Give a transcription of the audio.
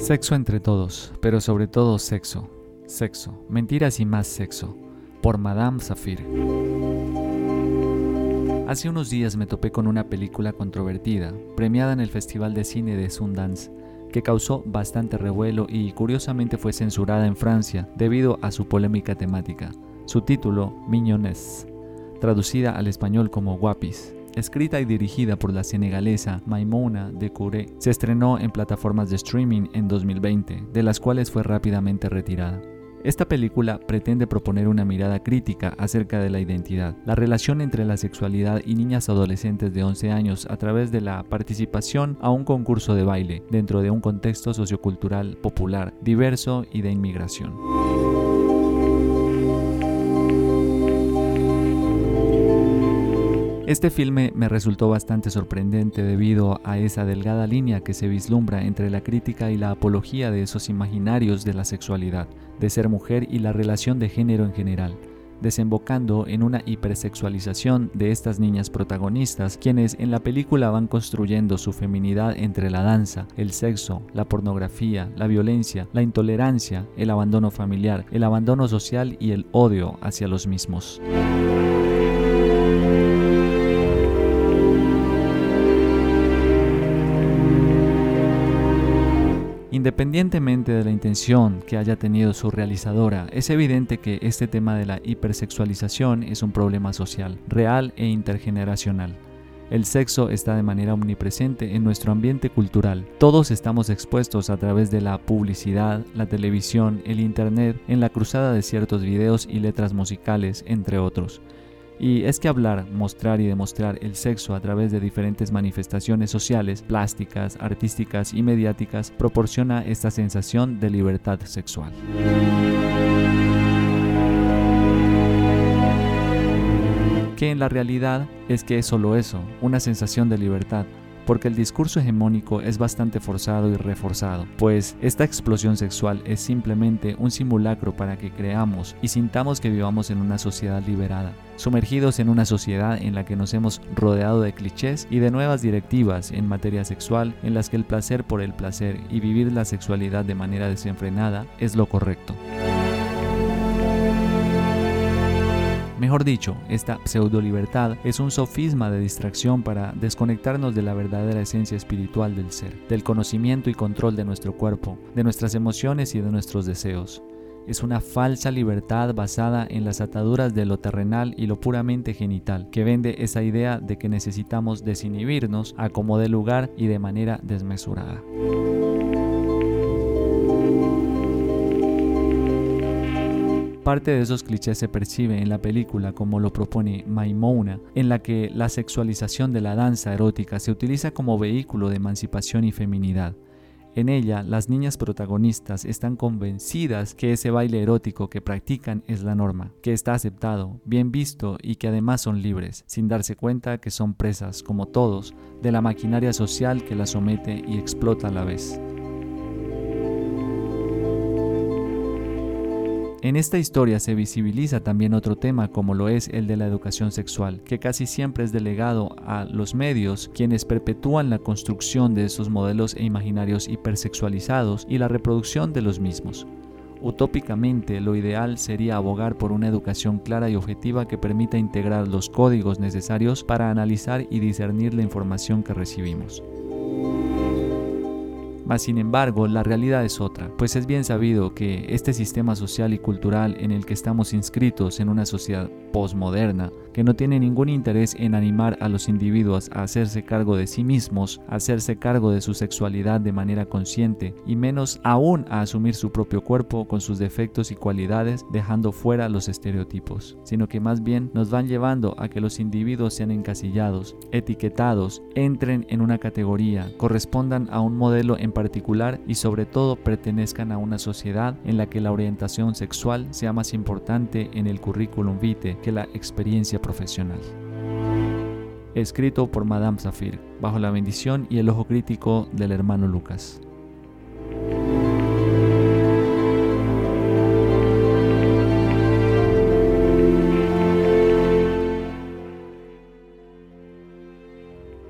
Sexo entre todos, pero sobre todo sexo. Sexo, mentiras y más sexo. Por Madame Safir. Hace unos días me topé con una película controvertida, premiada en el Festival de Cine de Sundance, que causó bastante revuelo y curiosamente fue censurada en Francia debido a su polémica temática. Su título, Mignonnes, traducida al español como Guapis, escrita y dirigida por la senegalesa Maimouna de Couré, se estrenó en plataformas de streaming en 2020, de las cuales fue rápidamente retirada. Esta película pretende proponer una mirada crítica acerca de la identidad, la relación entre la sexualidad y niñas adolescentes de 11 años a través de la participación a un concurso de baile dentro de un contexto sociocultural popular, diverso y de inmigración. Este filme me resultó bastante sorprendente debido a esa delgada línea que se vislumbra entre la crítica y la apología de esos imaginarios de la sexualidad, de ser mujer y la relación de género en general, desembocando en una hipersexualización de estas niñas protagonistas, quienes en la película van construyendo su feminidad entre la danza, el sexo, la pornografía, la violencia, la intolerancia, el abandono familiar, el abandono social y el odio hacia los mismos. Independientemente de la intención que haya tenido su realizadora, es evidente que este tema de la hipersexualización es un problema social, real e intergeneracional. El sexo está de manera omnipresente en nuestro ambiente cultural. Todos estamos expuestos a través de la publicidad, la televisión, el Internet, en la cruzada de ciertos videos y letras musicales, entre otros. Y es que hablar, mostrar y demostrar el sexo a través de diferentes manifestaciones sociales, plásticas, artísticas y mediáticas proporciona esta sensación de libertad sexual. Que en la realidad es que es solo eso, una sensación de libertad, porque el discurso hegemónico es bastante forzado y reforzado, pues esta explosión sexual es simplemente un simulacro para que creamos y sintamos que vivamos en una sociedad liberada, sumergidos en una sociedad en la que nos hemos rodeado de clichés y de nuevas directivas en materia sexual en las que el placer por el placer y vivir la sexualidad de manera desenfrenada es lo correcto. Mejor dicho, esta pseudo-libertad es un sofisma de distracción para desconectarnos de la verdadera esencia espiritual del ser, del conocimiento y control de nuestro cuerpo, de nuestras emociones y de nuestros deseos. Es una falsa libertad basada en las ataduras de lo terrenal y lo puramente genital, que vende esa idea de que necesitamos desinhibirnos a como de lugar y de manera desmesurada. Parte de esos clichés se percibe en la película como lo propone Maimouna, en la que la sexualización de la danza erótica se utiliza como vehículo de emancipación y feminidad. En ella, las niñas protagonistas están convencidas que ese baile erótico que practican es la norma, que está aceptado, bien visto y que además son libres, sin darse cuenta que son presas, como todos, de la maquinaria social que las somete y explota a la vez. En esta historia se visibiliza también otro tema como lo es el de la educación sexual, que casi siempre es delegado a los medios quienes perpetúan la construcción de esos modelos e imaginarios hipersexualizados y la reproducción de los mismos. Utópicamente, lo ideal sería abogar por una educación clara y objetiva que permita integrar los códigos necesarios para analizar y discernir la información que recibimos. Mas sin embargo, la realidad es otra, pues es bien sabido que este sistema social y cultural en el que estamos inscritos en una sociedad posmoderna, que no tiene ningún interés en animar a los individuos a hacerse cargo de sí mismos, a hacerse cargo de su sexualidad de manera consciente y menos aún a asumir su propio cuerpo con sus defectos y cualidades dejando fuera los estereotipos, sino que más bien nos van llevando a que los individuos sean encasillados, etiquetados, entren en una categoría, correspondan a un modelo en particular y sobre todo pertenezcan a una sociedad en la que la orientación sexual sea más importante en el currículum vitae que la experiencia profesional. Escrito por Madame Zafir, bajo la bendición y el ojo crítico del hermano Lucas.